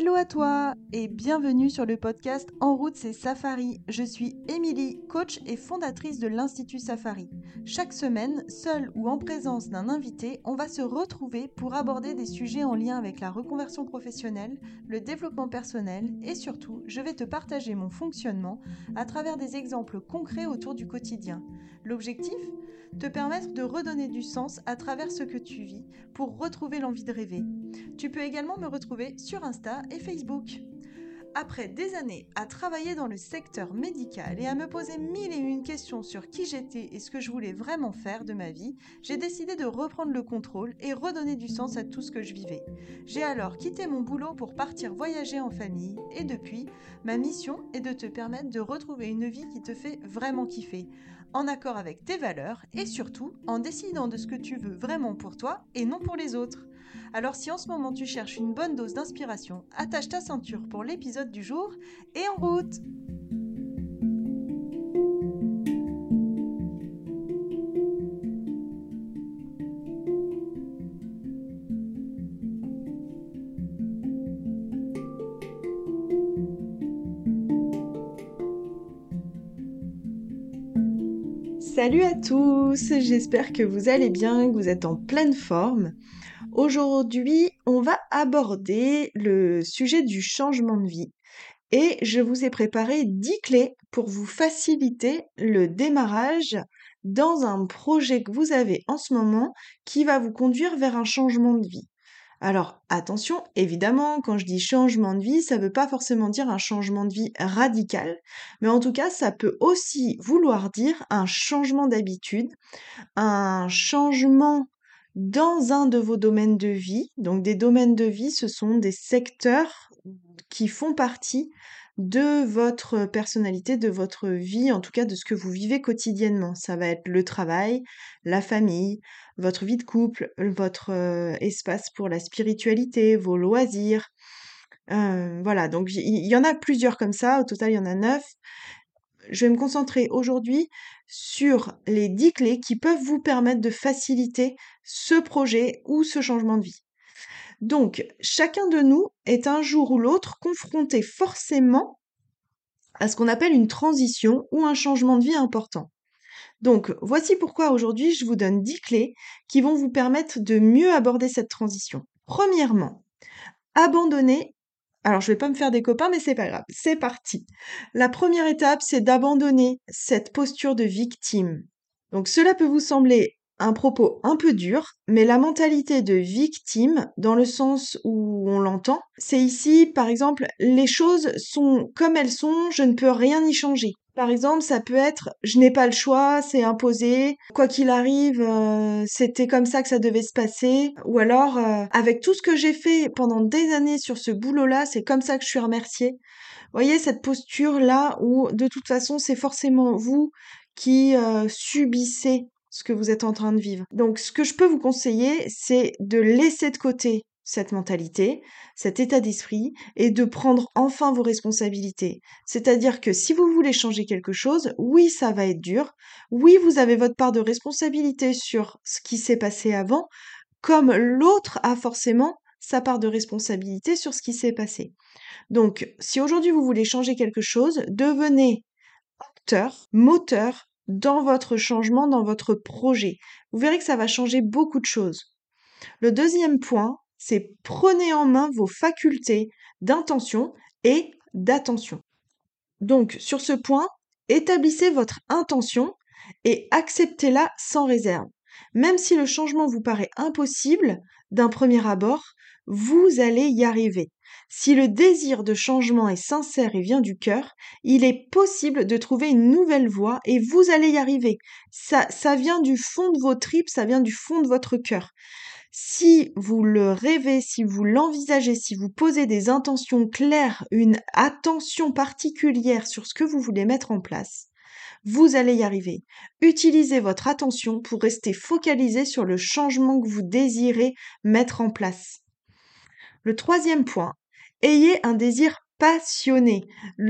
Hello à toi et bienvenue sur le podcast En route c'est Safari. Je suis Émilie, coach et fondatrice de l'Institut Safari. Chaque semaine, seule ou en présence d'un invité, on va se retrouver pour aborder des sujets en lien avec la reconversion professionnelle, le développement personnel et surtout, je vais te partager mon fonctionnement à travers des exemples concrets autour du quotidien. L'objectif? Te permettre de redonner du sens à travers ce que tu vis pour retrouver l'envie de rêver. Tu peux également me retrouver sur Insta et Facebook. Après des années à travailler dans le secteur médical et à me poser mille et une questions sur qui j'étais et ce que je voulais vraiment faire de ma vie, j'ai décidé de reprendre le contrôle et redonner du sens à tout ce que je vivais. J'ai alors quitté mon boulot pour partir voyager en famille et depuis, ma mission est de te permettre de retrouver une vie qui te fait vraiment kiffer, en accord avec tes valeurs et surtout en décidant de ce que tu veux vraiment pour toi et non pour les autres. Alors si en ce moment tu cherches une bonne dose d'inspiration, attache ta ceinture pour l'épisode du jour et en route Salut à tous, j'espère que vous allez bien, que vous êtes en pleine forme. Aujourd'hui, on va aborder le sujet du changement de vie et je vous ai préparé 10 clés pour vous faciliter le démarrage dans un projet que vous avez en ce moment qui va vous conduire vers un changement de vie. Alors attention, évidemment, quand je dis changement de vie, ça ne veut pas forcément dire un changement de vie radical, mais en tout cas, ça peut aussi vouloir dire un changement d'habitude, un changement dans un de vos domaines de vie. Donc des domaines de vie, ce sont des secteurs qui font partie de votre personnalité, de votre vie, en tout cas de ce que vous vivez quotidiennement. Ça va être le travail, la famille, votre vie de couple, votre euh, espace pour la spiritualité, vos loisirs. Euh, voilà, donc il y, en a plusieurs comme ça, au total il y en a neuf. Je vais me concentrer aujourd'hui sur les dix clés qui peuvent vous permettre de faciliter ce projet ou ce changement de vie. Donc, chacun de nous est un jour ou l'autre confronté forcément à ce qu'on appelle une transition ou un changement de vie important. Donc, voici pourquoi aujourd'hui je vous donne 10 clés qui vont vous permettre de mieux aborder cette transition. Premièrement, abandonner. Alors, je vais pas me faire des copains, mais c'est pas grave. C'est parti. La première étape, c'est d'abandonner cette posture de victime. Donc, cela peut vous sembler un propos un peu dur, mais la mentalité de victime, dans le sens où on l'entend, c'est ici, par exemple, les choses sont comme elles sont, je ne peux rien y changer. Par exemple, ça peut être je n'ai pas le choix, c'est imposé, quoi qu'il arrive, euh, c'était comme ça que ça devait se passer. Ou alors, euh, avec tout ce que j'ai fait pendant des années sur ce boulot-là, c'est comme ça que je suis remerciée. Voyez cette posture-là où de toute façon, c'est forcément vous qui euh, subissez ce que vous êtes en train de vivre. Donc ce que je peux vous conseiller, c'est de laisser de côté cette mentalité, cet état d'esprit, et de prendre enfin vos responsabilités. C'est-à-dire que si vous voulez changer quelque chose, oui, ça va être dur, oui, vous avez votre part de responsabilité sur ce qui s'est passé avant, comme l'autre a forcément sa part de responsabilité sur ce qui s'est passé. Donc, si aujourd'hui vous voulez changer quelque chose, devenez acteur, moteur dans votre changement, dans votre projet. Vous verrez que ça va changer beaucoup de choses. Le deuxième point, c'est prenez en main vos facultés d'intention et d'attention. Donc, sur ce point, établissez votre intention et acceptez-la sans réserve. Même si le changement vous paraît impossible d'un premier abord, vous allez y arriver. Si le désir de changement est sincère et vient du cœur, il est possible de trouver une nouvelle voie et vous allez y arriver. Ça, vient du fond de vos tripes, ça vient du fond de votre cœur. Si vous le rêvez, si vous l'envisagez, si vous posez des intentions claires, une attention particulière sur ce que vous voulez mettre en place, vous allez y arriver. Utilisez votre attention pour rester focalisé sur le changement que vous désirez mettre en place. Le troisième point, ayez un désir passionné,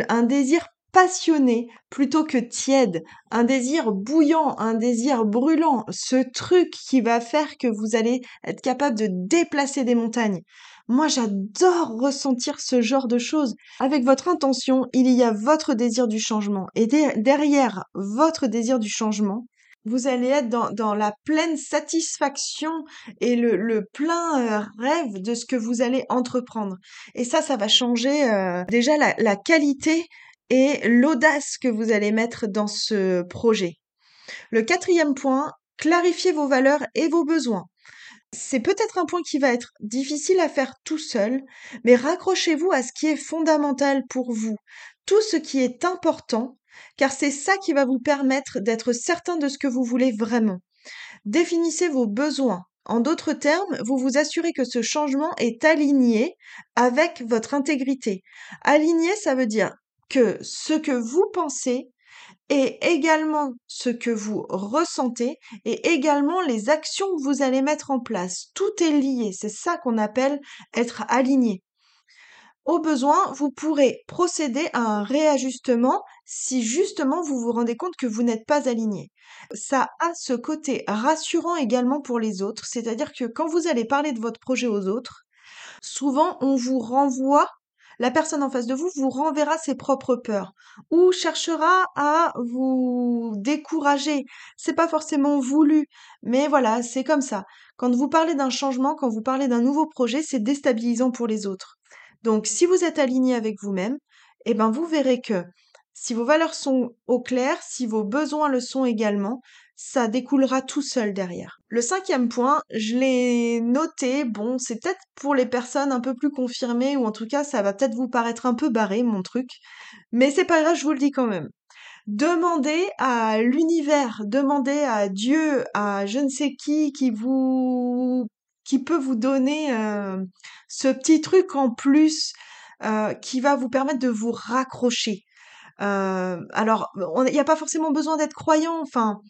un désir passionné plutôt que tiède, un désir bouillant, un désir brûlant, ce truc qui va faire que vous allez être capable de déplacer des montagnes. Moi, j'adore ressentir ce genre de choses. Avec votre intention, il y a votre désir du changement. Et derrière votre désir du changement, vous allez être dans, la pleine satisfaction et le, plein euh, rêve de ce que vous allez entreprendre. Et ça, ça va changer euh, déjà la qualité et l'audace que vous allez mettre dans ce projet. Le quatrième point, clarifiez vos valeurs et vos besoins. C'est peut-être un point qui va être difficile à faire tout seul, mais raccrochez-vous à ce qui est fondamental pour vous, tout ce qui est important, car c'est ça qui va vous permettre d'être certain de ce que vous voulez vraiment. Définissez vos besoins. En d'autres termes, vous vous assurez que ce changement est aligné avec votre intégrité. Aligné, ça veut dire que ce que vous pensez est également ce que vous ressentez et également les actions que vous allez mettre en place. Tout est lié, c'est ça qu'on appelle être aligné. Au besoin, vous pourrez procéder à un réajustement si justement vous vous rendez compte que vous n'êtes pas aligné. Ça a ce côté rassurant également pour les autres, c'est-à-dire que quand vous allez parler de votre projet aux autres, souvent on vous renvoie la personne en face de vous vous renverra ses propres peurs ou cherchera à vous décourager. C'est pas forcément voulu, mais voilà, c'est comme ça. Quand vous parlez d'un changement, quand vous parlez d'un nouveau projet, c'est déstabilisant pour les autres. Donc, si vous êtes aligné avec vous-même, eh ben, vous verrez que si vos valeurs sont au clair, si vos besoins le sont également, ça découlera tout seul derrière. Le cinquième point, je l'ai noté, bon, c'est peut-être pour les personnes un peu plus confirmées, ou en tout cas, ça va peut-être vous paraître un peu barré, mon truc, mais c'est pas grave, je vous le dis quand même. Demandez à l'univers, demandez à Dieu, à je ne sais qui, qui vous, qui peut vous donner euh, ce petit truc en plus, euh, qui va vous permettre de vous raccrocher. Euh, alors, il n'y a pas forcément besoin d'être croyant, enfin,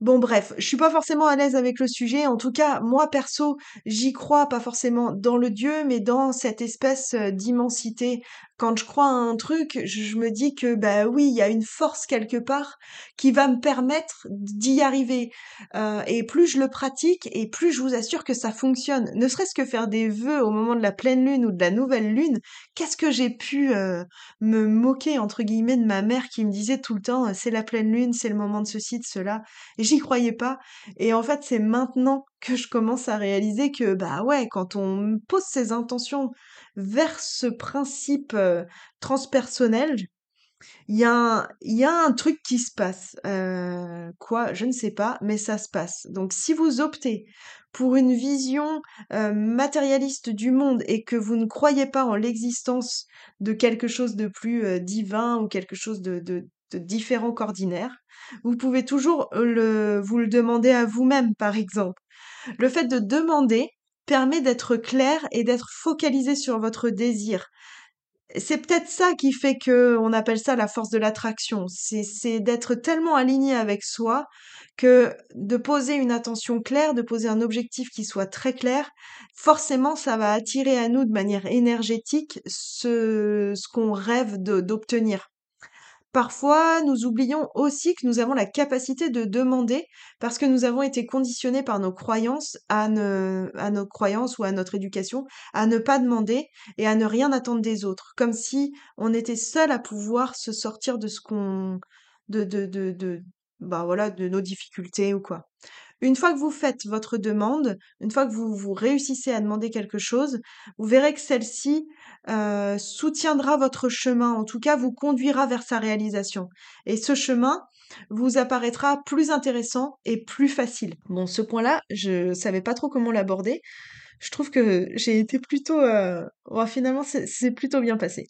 Bon bref, je suis pas forcément à l'aise avec le sujet. En tout cas, moi perso, j'y crois pas forcément dans le Dieu, mais dans cette espèce euh, d'immensité. Quand je crois à un truc, je me dis que bah oui, il y a une force quelque part qui va me permettre d'y arriver. Euh, et plus je le pratique, et plus je vous assure que ça fonctionne. Ne serait-ce que faire des vœux au moment de la pleine lune ou de la nouvelle lune, qu'est-ce que j'ai pu euh, me moquer entre guillemets de ma mère qui me disait tout le temps c'est la pleine lune, c'est le moment de ceci, de cela j'y croyais pas. Et en fait, c'est maintenant que je commence à réaliser que, bah ouais, quand on pose ses intentions vers ce principe euh, transpersonnel, il y, a un, truc qui se passe. Euh, quoi Je ne sais pas, mais ça se passe. Donc si vous optez pour une vision euh, matérialiste du monde et que vous ne croyez pas en l'existence de quelque chose de plus divin ou quelque chose de différent qu'ordinaire, vous pouvez toujours le, vous le demander à vous-même, par exemple. Le fait de demander permet d'être clair et d'être focalisé sur votre désir. C'est peut-être ça qui fait que on appelle ça la force de l'attraction. C'est d'être tellement aligné avec soi que de poser une attention claire, de poser un objectif qui soit très clair, forcément ça va attirer à nous de manière énergétique ce qu'on rêve d'obtenir. Parfois, nous oublions aussi que nous avons la capacité de demander parce que nous avons été conditionnés par nos croyances à, nos croyances ou à notre éducation à ne pas demander et à ne rien attendre des autres, comme si on était seul à pouvoir se sortir de ce qu'on de de de de bah voilà de nos difficultés ou quoi. Une fois que vous faites votre demande, une fois que vous, vous réussissez à demander quelque chose, vous verrez que celle-ci euh, soutiendra votre chemin, en tout cas vous conduira vers sa réalisation. Et ce chemin vous apparaîtra plus intéressant et plus facile. Bon, ce point-là, je savais pas trop comment l'aborder. Je trouve que j'ai été plutôt... Euh... finalement, c'est plutôt bien passé.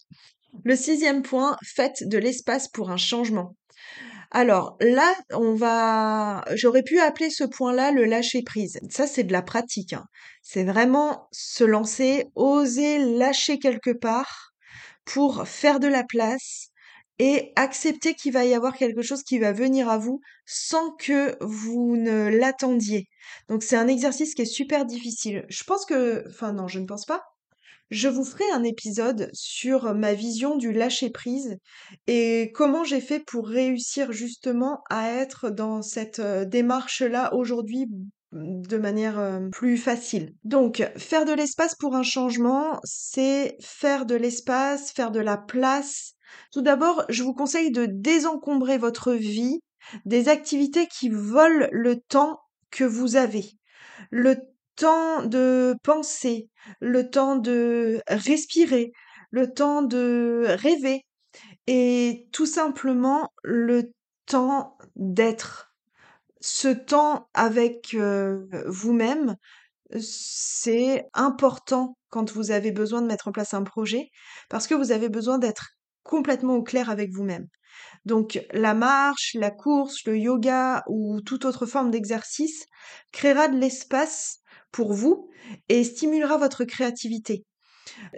Le sixième point, faites de l'espace pour un changement. Alors là, on va j'aurais pu appeler ce point-là le lâcher prise. Ça, c'est de la pratique, hein. C'est vraiment se lancer, oser lâcher quelque part pour faire de la place et accepter qu'il va y avoir quelque chose qui va venir à vous sans que vous ne l'attendiez. Donc c'est un exercice qui est super difficile. Je pense que enfin non, je ne pense pas. Je vous ferai un épisode sur ma vision du lâcher-prise et comment j'ai fait pour réussir justement à être dans cette euh, démarche-là aujourd'hui mm, de manière euh, plus facile. Donc, faire de l'espace pour un changement, c'est faire de l'espace, faire de la place. Tout d'abord, je vous conseille de désencombrer votre vie des activités qui volent le temps que vous avez. Temps de penser, le temps de respirer, le temps de rêver et tout simplement le temps d'être. Ce temps avec vous-même, c'est important quand vous avez besoin de mettre en place un projet parce que vous avez besoin d'être complètement au clair avec vous-même. Donc la marche, la course, le yoga ou toute autre forme d'exercice créera de l'espace pour vous et stimulera votre créativité.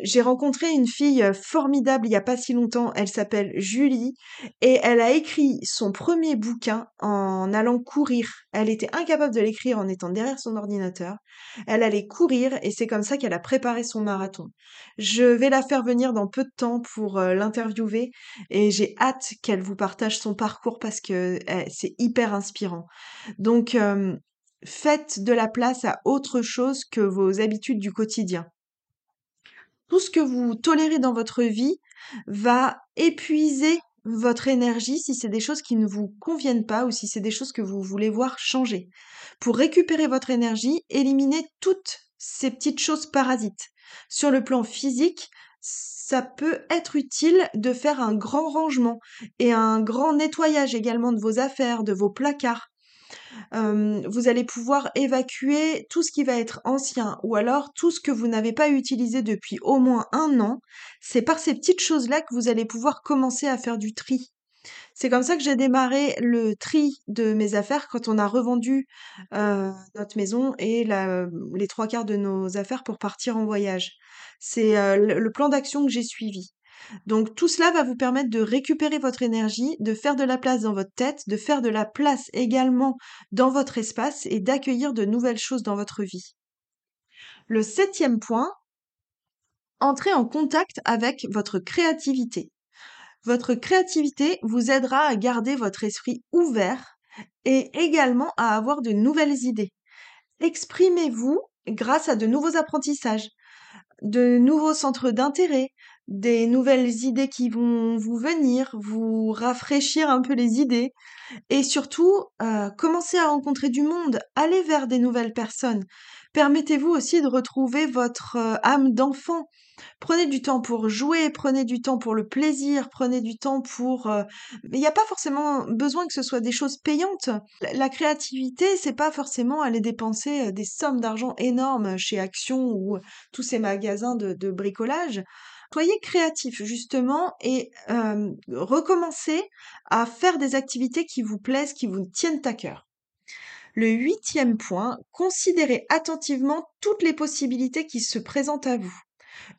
J'ai rencontré une fille formidable il n'y a pas si longtemps, elle s'appelle Julie, et elle a écrit son premier bouquin en allant courir. Elle était incapable de l'écrire en étant derrière son ordinateur. Elle allait courir et c'est comme ça qu'elle a préparé son marathon. Je vais la faire venir dans peu de temps pour euh, l'interviewer et j'ai hâte qu'elle vous partage son parcours parce que eh, c'est hyper inspirant. Donc, euh, faites de la place à autre chose que vos habitudes du quotidien. Tout ce que vous tolérez dans votre vie va épuiser votre énergie si c'est des choses qui ne vous conviennent pas ou si c'est des choses que vous voulez voir changer. Pour récupérer votre énergie, éliminez toutes ces petites choses parasites. Sur le plan physique, ça peut être utile de faire un grand rangement et un grand nettoyage également de vos affaires, de vos placards vous allez pouvoir évacuer tout ce qui va être ancien ou alors tout ce que vous n'avez pas utilisé depuis au moins un an. C'est par ces petites choses-là que vous allez pouvoir commencer à faire du tri. C'est comme ça que j'ai démarré le tri de mes affaires quand on a revendu notre maison et les trois quarts de nos affaires pour partir en voyage. C'est le plan d'action que j'ai suivi. Donc tout cela va vous permettre de récupérer votre énergie, de faire de la place dans votre tête, de faire de la place également dans votre espace et d'accueillir de nouvelles choses dans votre vie. Le septième point, entrez en contact avec votre créativité. Votre créativité vous aidera à garder votre esprit ouvert et également à avoir de nouvelles idées. Exprimez-vous grâce à de nouveaux apprentissages, de nouveaux centres d'intérêt, des nouvelles idées qui vont vous venir, vous rafraîchir un peu les idées et surtout euh, commencer à rencontrer du monde, aller vers des nouvelles personnes. Permettez-vous aussi de retrouver votre euh, âme d'enfant. Prenez du temps pour jouer, prenez du temps pour le plaisir, prenez du temps pour. Euh, il n'y a pas forcément besoin que ce soit des choses payantes. La, créativité, c'est pas forcément aller dépenser des sommes d'argent énormes chez Action ou tous ces magasins de bricolage. Soyez créatif justement et recommencez à faire des activités qui vous plaisent, qui vous tiennent à cœur. Le huitième point, considérez attentivement toutes les possibilités qui se présentent à vous.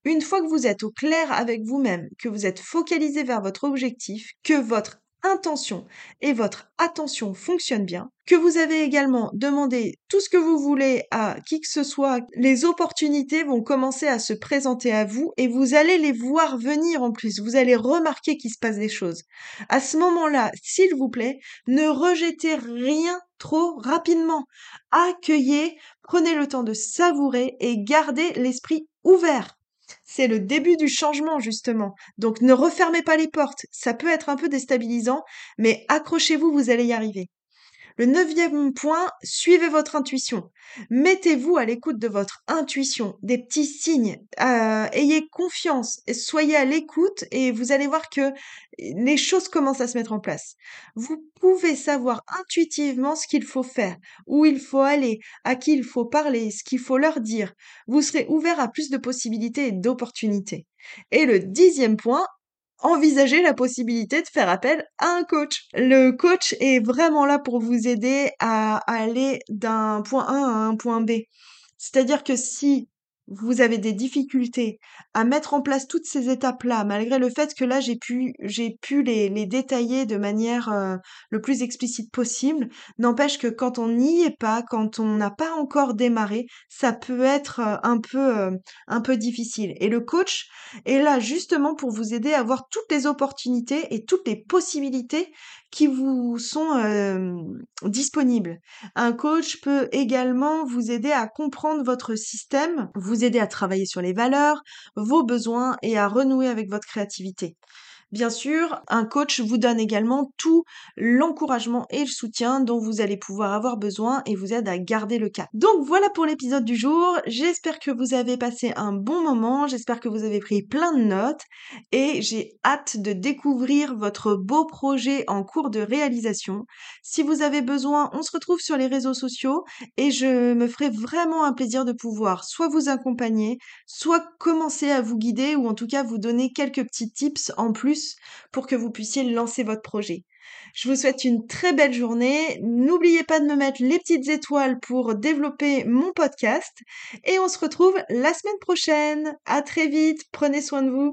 Une fois que vous êtes au clair avec vous-même, que vous êtes focalisé vers votre objectif, que votre intention et votre attention fonctionnent bien, que vous avez également demandé tout ce que vous voulez à qui que ce soit, les opportunités vont commencer à se présenter à vous et vous allez les voir venir en plus. Vous allez remarquer qu'il se passe des choses. À ce moment-là, s'il vous plaît, ne rejetez rien trop rapidement. Accueillez, prenez le temps de savourer et gardez l'esprit ouvert. C'est le début du changement, justement. Donc ne refermez pas les portes. Ça peut être un peu déstabilisant, mais accrochez-vous, vous allez y arriver. Le neuvième point, suivez votre intuition. Mettez-vous à l'écoute de votre intuition, des petits signes. Euh, ayez confiance, soyez à l'écoute et vous allez voir que les choses commencent à se mettre en place. Vous pouvez savoir intuitivement ce qu'il faut faire, où il faut aller, à qui il faut parler, ce qu'il faut leur dire. Vous serez ouvert à plus de possibilités et d'opportunités. Et le dixième point, envisager la possibilité de faire appel à un coach. Le coach est vraiment là pour vous aider à aller d'un point A à un point B. C'est-à-dire que si vous avez des difficultés à mettre en place toutes ces étapes-là, malgré le fait que là j'ai pu j'ai pu les, les détailler de manière euh, le plus explicite possible, n'empêche que quand on n'y est pas, quand on n'a pas encore démarré, ça peut être euh, un peu euh, un peu difficile. Et le coach est là justement pour vous aider à voir toutes les opportunités et toutes les possibilités qui vous sont disponibles. Un coach peut également vous aider à comprendre votre système, vous aider à travailler sur les valeurs, vos besoins et à renouer avec votre créativité. Bien sûr, un coach vous donne également tout l'encouragement et le soutien dont vous allez pouvoir avoir besoin et vous aide à garder le cap. Donc voilà pour l'épisode du jour. J'espère que vous avez passé un bon moment, j'espère que vous avez pris plein de notes et j'ai hâte de découvrir votre beau projet en cours de réalisation. Si vous avez besoin, on se retrouve sur les réseaux sociaux et je me ferai vraiment un plaisir de pouvoir soit vous accompagner, soit commencer à vous guider ou en tout cas vous donner quelques petits tips en pour que vous puissiez lancer votre projet. Je vous souhaite une très belle journée. N'oubliez pas de me mettre les petites étoiles pour développer mon podcast. Et on se retrouve la semaine prochaine. À très vite. Prenez soin de vous.